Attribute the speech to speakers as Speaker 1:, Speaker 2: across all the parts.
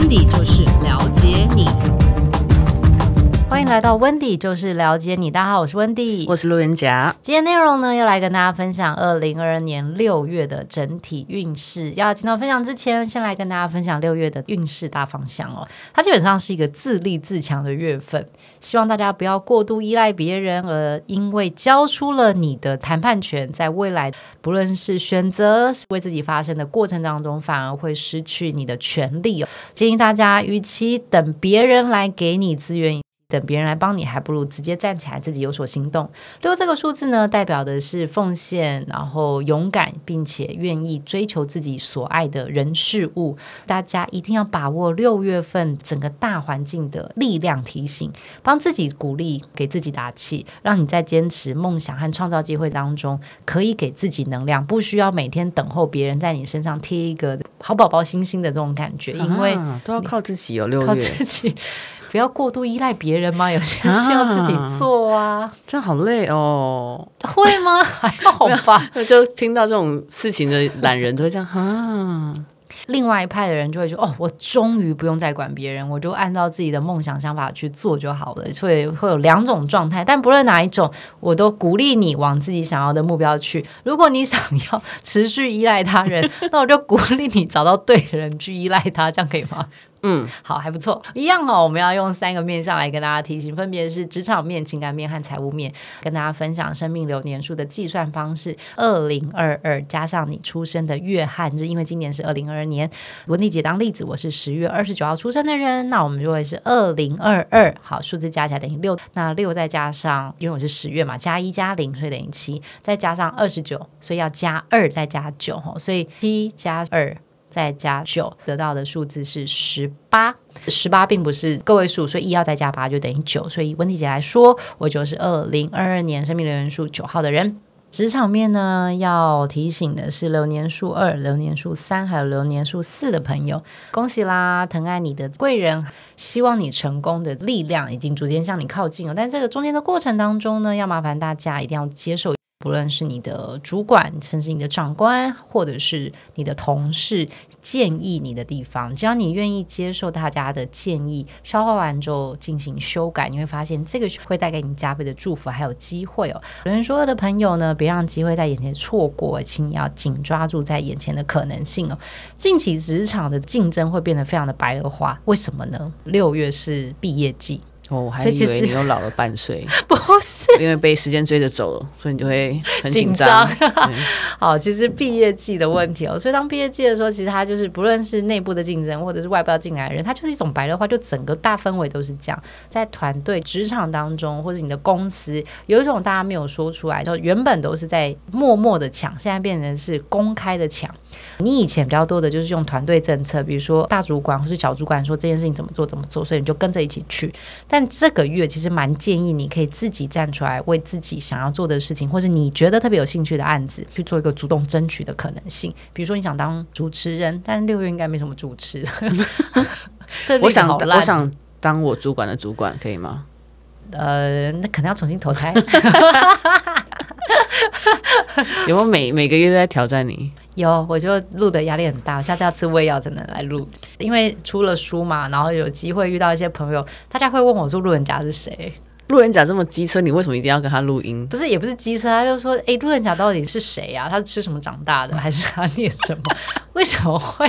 Speaker 1: 安迪就是了解你。
Speaker 2: 欢迎来到 Wendy，就是了解你。大家好，我是 Wendy，
Speaker 3: 我是路人甲。
Speaker 2: 今天内容呢，要来跟大家分享二零二二年六月的整体运势。要进到分享之前，先来跟大家分享六月的运势大方向哦。它基本上是一个自立自强的月份，希望大家不要过度依赖别人，而因为交出了你的谈判权，在未来不论是选择为自己发声的过程当中，反而会失去你的权利哦。建议大家，与其等别人来给你资源。等别人来帮你，还不如直接站起来，自己有所行动。六这个数字呢，代表的是奉献，然后勇敢，并且愿意追求自己所爱的人事物。大家一定要把握六月份整个大环境的力量提醒，帮自己鼓励，给自己打气，让你在坚持梦想和创造机会当中，可以给自己能量，不需要每天等候别人在你身上贴一个好宝宝星星的这种感觉，因为、
Speaker 3: 啊、都要靠自己哦，六月
Speaker 2: 靠自己。不要过度依赖别人吗？有些事要自己做啊，啊
Speaker 3: 这样好累哦。
Speaker 2: 会吗？还好吧。
Speaker 3: 就听到这种事情的懒人都会这样啊。
Speaker 2: 另外一派的人就会说：“哦，我终于不用再管别人，我就按照自己的梦想想法去做就好了。”所以会有两种状态，但不论哪一种，我都鼓励你往自己想要的目标去。如果你想要持续依赖他人，那我就鼓励你找到对的人去依赖他，这样可以吗？嗯，好，还不错，一样哦。我们要用三个面向来跟大家提醒，分别是职场面、情感面和财务面，跟大家分享生命流年数的计算方式。二零二二加上你出生的月和日，因为今年是二零二二年。文蒂姐当例子，我是十月二十九号出生的人，那我们就会是二零二二。好，数字加起来等于六，那六再加上，因为我是十月嘛，加一加零，所以等于七，再加上二十九，所以要加二再加九，所以七加二。再加九得到的数字是十八，十八并不是个位数，所以一要再加八就等于九。所以温蒂姐来说，我就是二零二二年生命流年数九号的人。职场面呢，要提醒的是流年数二、流年数三还有流年数四的朋友，恭喜啦！疼爱你的贵人，希望你成功的力量已经逐渐向你靠近了。但这个中间的过程当中呢，要麻烦大家一定要接受。不论是你的主管，甚至你的长官，或者是你的同事建议你的地方，只要你愿意接受大家的建议，消化完之后进行修改，你会发现这个会带给你加倍的祝福还有机会哦。有人说的朋友呢，别让机会在眼前错过，请你要紧抓住在眼前的可能性哦。近期职场的竞争会变得非常的白热化，为什么呢？六月是毕业季。
Speaker 3: 哦，我还以为你又老了半岁，
Speaker 2: 不是
Speaker 3: 因为被时间追着走了，所以你就会很
Speaker 2: 紧张。好，其实毕业季的问题哦，所以当毕业季的时候，其实它就是不论是内部的竞争，或者是外部要进来的人，它就是一种白热化，就整个大氛围都是这样。在团队、职场当中，或者你的公司，有一种大家没有说出来，就原本都是在默默的抢，现在变成是公开的抢。你以前比较多的就是用团队政策，比如说大主管或是小主管说这件事情怎么做怎么做，所以你就跟着一起去，但但这个月其实蛮建议你可以自己站出来，为自己想要做的事情，或是你觉得特别有兴趣的案子，去做一个主动争取的可能性。比如说你想当主持人，但六月应该没什么主持。
Speaker 3: 我想，我想当我主管的主管，可以吗？
Speaker 2: 呃，那可能要重新投胎。
Speaker 3: 有没有每每个月都在挑战你？
Speaker 2: 有，我就录的压力很大，我下次要吃胃药才能来录。因为出了书嘛，然后有机会遇到一些朋友，大家会问我说：“路人甲是谁？”
Speaker 3: 路人甲这么机车，你为什么一定要跟他录音？
Speaker 2: 不是，也不是机车，他就说：“哎、欸，路人甲到底是谁呀、啊？他是吃什么长大的，还是他念什么？为什么会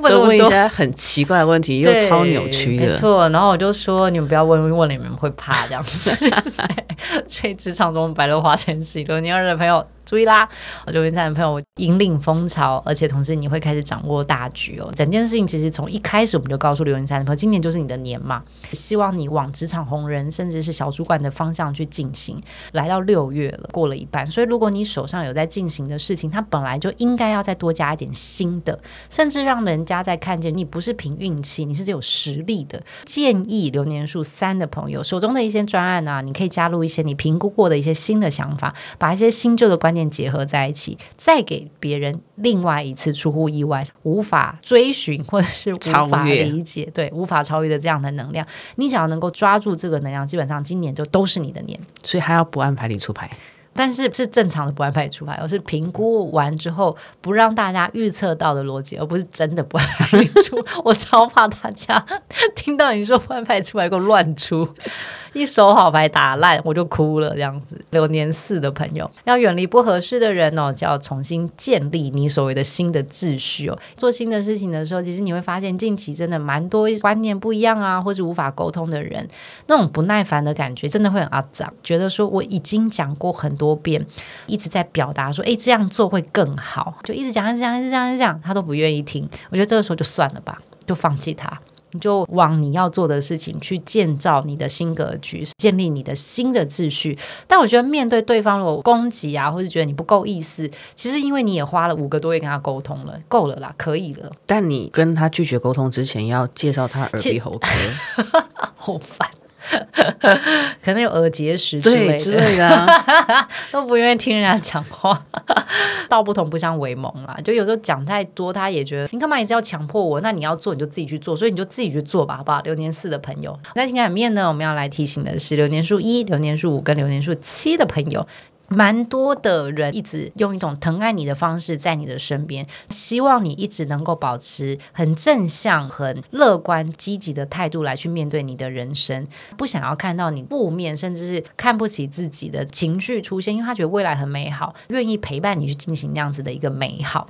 Speaker 2: 问那么多
Speaker 3: 一些很奇怪的问题，又超扭曲的？”
Speaker 2: 没错，然后我就说：“你们不要问，问了你们会怕这样子。”所以职场中白热化前夕，流年二的朋友。注意啦，我就跟他的朋友引领风潮，而且同时你会开始掌握大局哦。整件事情其实从一开始我们就告诉流年三的朋友，今年就是你的年嘛，希望你往职场红人甚至是小主管的方向去进行。来到六月了，过了一半，所以如果你手上有在进行的事情，它本来就应该要再多加一点新的，甚至让人家在看见你不是凭运气，你是有实力的。建议流年数三的朋友手中的一些专案啊，你可以加入一些你评估过的一些新的想法，把一些新旧的观念结合在一起，再给别人另外一次出乎意外、无法追寻或者是无法理解、对无法超越的这样的能量。你只要能够抓住这个能量，基本上今年就都是你的年。
Speaker 3: 所以还要不按牌理出牌。
Speaker 2: 但是是正常的不安排出牌，而是评估完之后不让大家预测到的逻辑，而不是真的不安排出。我超怕大家听到你说不按牌出来给我乱出。一手好牌打烂，我就哭了。这样子，流年四的朋友要远离不合适的人哦，就要重新建立你所谓的新的秩序哦。做新的事情的时候，其实你会发现近期真的蛮多观念不一样啊，或是无法沟通的人，那种不耐烦的感觉真的会很阿脏。觉得说我已经讲过很多遍，一直在表达说，诶，这样做会更好，就一直讲，一直讲，一直讲，一直讲，他都不愿意听。我觉得这个时候就算了吧，就放弃他。你就往你要做的事情去建造你的新格局，建立你的新的秩序。但我觉得面对对方如果攻击啊，或是觉得你不够意思，其实因为你也花了五个多月跟他沟通了，够了啦，可以了。
Speaker 3: 但你跟他拒绝沟通之前，要介绍他耳鼻喉科，
Speaker 2: 好烦。可能有耳结石之类的，
Speaker 3: 之类的啊、
Speaker 2: 都不愿意听人家讲话。道不同不相为谋啦，就有时候讲太多，他也觉得你干嘛一直要强迫我？那你要做你就自己去做，所以你就自己去做吧，好不好？流年四的朋友，在情感面呢，我们要来提醒的是流年数一、流年数五跟流年数七的朋友。蛮多的人一直用一种疼爱你的方式在你的身边，希望你一直能够保持很正向、很乐观、积极的态度来去面对你的人生，不想要看到你负面，甚至是看不起自己的情绪出现，因为他觉得未来很美好，愿意陪伴你去进行那样子的一个美好。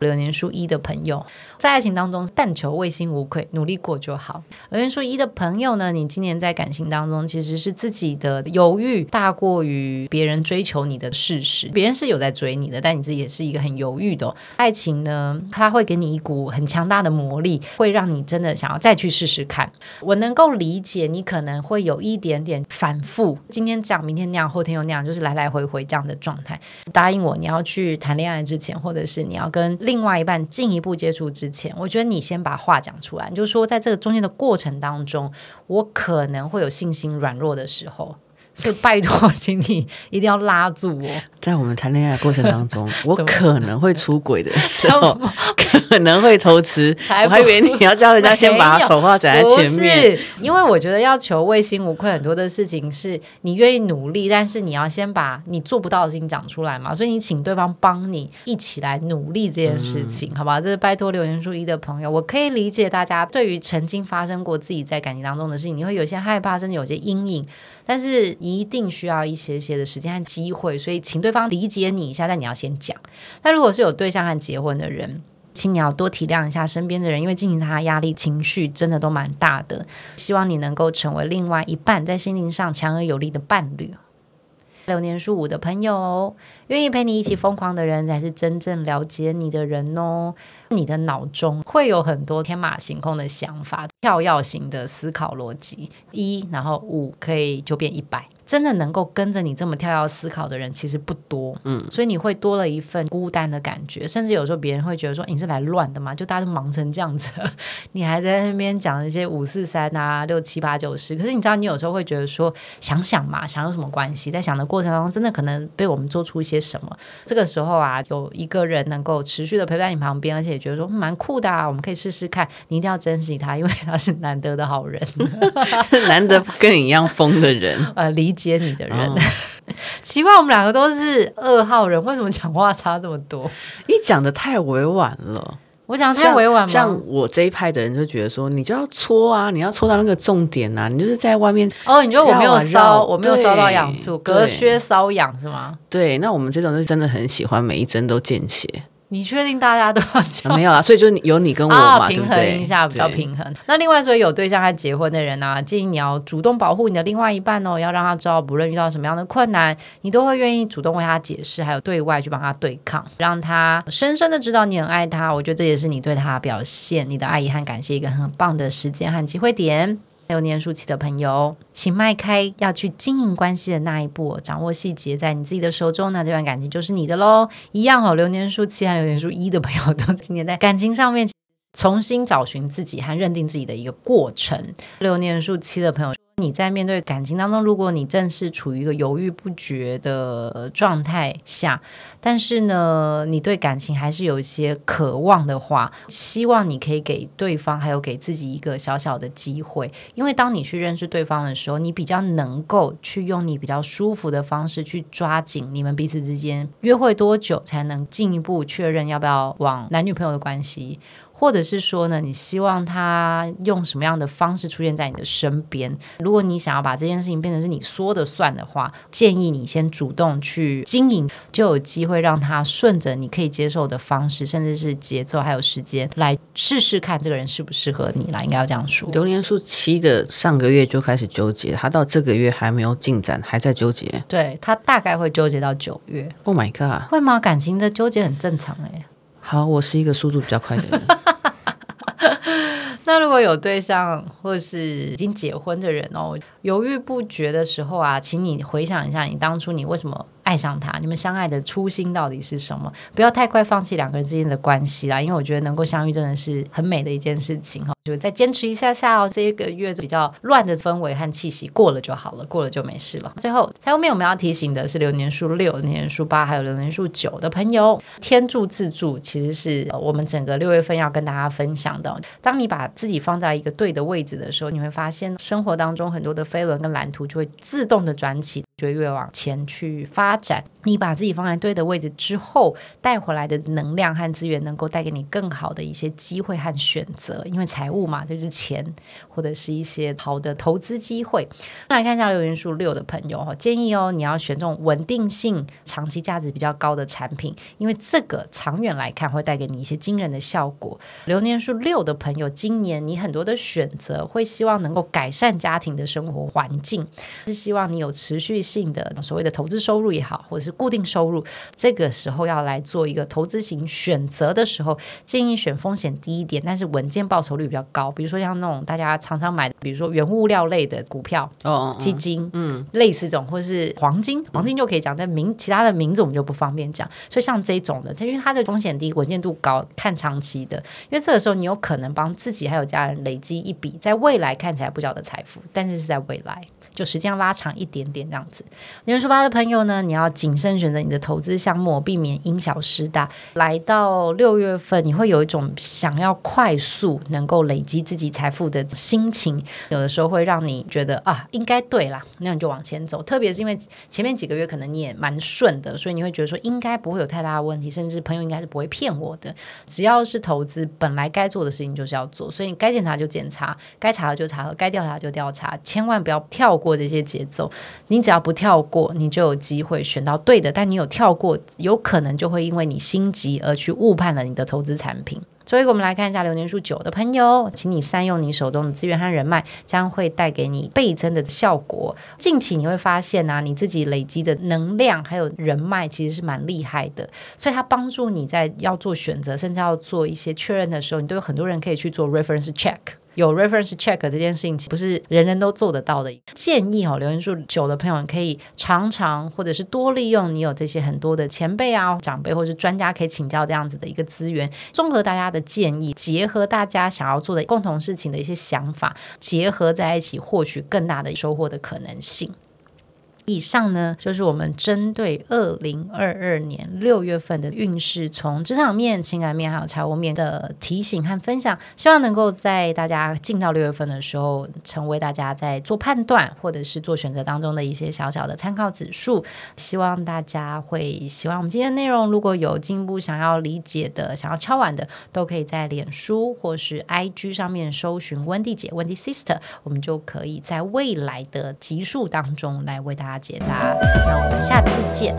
Speaker 2: 流年数一的朋友，在爱情当中但求问心无愧，努力过就好。流年数一的朋友呢，你今年在感情当中其实是自己的犹豫大过于别人追求。求你的事实，别人是有在追你的，但你自己也是一个很犹豫的、爱情呢。它会给你一股很强大的魔力，会让你真的想要再去试试看。我能够理解你可能会有一点点反复，今天这样，明天那样，后天又那样，就是来来回回这样的状态。答应我，你要去谈恋爱之前，或者是你要跟另外一半进一步接触之前，我觉得你先把话讲出来，就是说在这个中间的过程当中，我可能会有信心软弱的时候。所以拜托，请你一定要拉住我。
Speaker 3: 在我们谈恋爱的过程当中，我可能会出轨的时候，可能会偷吃。我还以为你要叫人家先把丑话讲在前面。
Speaker 2: 因为我觉得要求问心无愧，很多的事情是你愿意努力，但是你要先把你做不到的事情讲出来嘛。所以你请对方帮你一起来努力这件事情，嗯、好吧？这是拜托留言数一的朋友，我可以理解大家对于曾经发生过自己在感情当中的事情，你会有些害怕，甚至有些阴影。但是一定需要一些些的时间和机会，所以请对方理解你一下，但你要先讲。那如果是有对象和结婚的人，请你要多体谅一下身边的人，因为进行他压力、情绪真的都蛮大的。希望你能够成为另外一半在心灵上强而有力的伴侣。流年数五的朋友，愿意陪你一起疯狂的人，才是真正了解你的人哦。你的脑中会有很多天马行空的想法，跳跃型的思考逻辑，一然后五可以就变一百。真的能够跟着你这么跳跃思考的人其实不多，嗯，所以你会多了一份孤单的感觉，甚至有时候别人会觉得说你是来乱的嘛，就大家都忙成这样子，你还在那边讲一些五四三啊、六七八九十，可是你知道你有时候会觉得说想想嘛，想有什么关系？在想的过程当中，真的可能被我们做出一些什么。这个时候啊，有一个人能够持续的陪在你旁边，而且也觉得说蛮酷的啊，我们可以试试看，你一定要珍惜他，因为他是难得的好人，
Speaker 3: 难得跟你一样疯的人，
Speaker 2: 呃，理接你的人，哦、奇怪，我们两个都是二号人，为什么讲话差这么多？
Speaker 3: 你讲的太委婉了，
Speaker 2: 我讲得太委婉吗？
Speaker 3: 像我这一派的人就觉得说，你就要戳啊，你要戳到那个重点啊，你就是在外面
Speaker 2: 哦，你觉得我没有搔，我没有搔到痒处，隔靴搔痒是吗？
Speaker 3: 对，那我们这种就真的很喜欢每一针都见血。
Speaker 2: 你确定大家都要讲、
Speaker 3: 啊？没有啊，所以就有你跟我嘛，
Speaker 2: 平衡一下比较平衡。那另外，所以有对象还结婚的人呢、啊，建议你要主动保护你的另外一半哦，要让他知道，不论遇到什么样的困难，你都会愿意主动为他解释，还有对外去帮他对抗，让他深深的知道你很爱他。我觉得这也是你对他表现你的爱意和感谢一个很棒的时间和机会点。流年数七的朋友，请迈开要去经营关系的那一步，掌握细节在你自己的手中，那这段感情就是你的喽。一样哦，流年数七和流年数一的朋友都今年在 感情上面重新找寻自己和认定自己的一个过程。流年数七的朋友。你在面对感情当中，如果你正是处于一个犹豫不决的状态下，但是呢，你对感情还是有一些渴望的话，希望你可以给对方还有给自己一个小小的机会，因为当你去认识对方的时候，你比较能够去用你比较舒服的方式去抓紧你们彼此之间约会多久才能进一步确认要不要往男女朋友的关系。或者是说呢，你希望他用什么样的方式出现在你的身边？如果你想要把这件事情变成是你说的算的话，建议你先主动去经营，就有机会让他顺着你可以接受的方式，甚至是节奏还有时间来试试看这个人适不适合你啦。应该要这样说。
Speaker 3: 榴莲树七的上个月就开始纠结，他到这个月还没有进展，还在纠结。
Speaker 2: 对，他大概会纠结到九月。
Speaker 3: Oh my god！
Speaker 2: 会吗？感情的纠结很正常哎、欸。
Speaker 3: 好，我是一个速度比较快的人。
Speaker 2: 那如果有对象或是已经结婚的人哦，犹豫不决的时候啊，请你回想一下，你当初你为什么爱上他？你们相爱的初心到底是什么？不要太快放弃两个人之间的关系啦，因为我觉得能够相遇真的是很美的一件事情哈。就再坚持一下下哦，这一个月比较乱的氛围和气息过了就好了，过了就没事了。最后，在后面我们要提醒的是流年数六、流年数八还有流年数九的朋友，天柱自助其实是我们整个六月份要跟大家分享的。当你把自己放在一个对的位置的时候，你会发现生活当中很多的飞轮跟蓝图就会自动的转起。就越往前去发展，你把自己放在对的位置之后，带回来的能量和资源，能够带给你更好的一些机会和选择。因为财务嘛，就是钱，或者是一些好的投资机会。那来看一下流年数六的朋友哈，建议哦，你要选这种稳定性、长期价值比较高的产品，因为这个长远来看会带给你一些惊人的效果。流年数六的朋友，今年你很多的选择会希望能够改善家庭的生活环境，是希望你有持续性的所谓的投资收入也好，或者是固定收入，这个时候要来做一个投资型选择的时候，建议选风险低一点，但是稳健报酬率比较高。比如说像那种大家常常买的，比如说原物料类的股票、哦、基金，嗯，类似这种，或者是黄金，黄金就可以讲，但名其他的名字我们就不方便讲。所以像这种的，因为它的风险低，稳健度高，看长期的，因为这个时候你有可能帮自己还有家人累积一笔在未来看起来不小的财富，但是是在未来。就时间要拉长一点点这样子。年初八的朋友呢，你要谨慎选择你的投资项目，避免因小失大。来到六月份，你会有一种想要快速能够累积自己财富的心情，有的时候会让你觉得啊，应该对啦，那你就往前走。特别是因为前面几个月可能你也蛮顺的，所以你会觉得说应该不会有太大的问题，甚至朋友应该是不会骗我的。只要是投资，本来该做的事情就是要做，所以你该检查就检查，该查核就查核，该调查就调查，千万不要跳过这些节奏，你只要不跳过，你就有机会选到对的。但你有跳过，有可能就会因为你心急而去误判了你的投资产品。所以，我们来看一下流年数九的朋友，请你善用你手中的资源和人脉，将会带给你倍增的效果。近期你会发现啊，你自己累积的能量还有人脉其实是蛮厉害的，所以它帮助你在要做选择，甚至要做一些确认的时候，你都有很多人可以去做 reference check。有 reference check 这件事情，不是人人都做得到的。建议哦，留言数久的朋友可以常常或者是多利用你有这些很多的前辈啊、长辈或者是专家可以请教这样子的一个资源，综合大家的建议，结合大家想要做的共同事情的一些想法，结合在一起，获取更大的收获的可能性。以上呢，就是我们针对二零二二年六月份的运势，从职场面、情感面还有财务面的提醒和分享，希望能够在大家进到六月份的时候，成为大家在做判断或者是做选择当中的一些小小的参考指数。希望大家会喜欢我们今天内容。如果有进一步想要理解的、想要敲碗的，都可以在脸书或是 IG 上面搜寻温蒂姐、温蒂 Sister，我们就可以在未来的集数当中来为大家。解答，那我们下次见。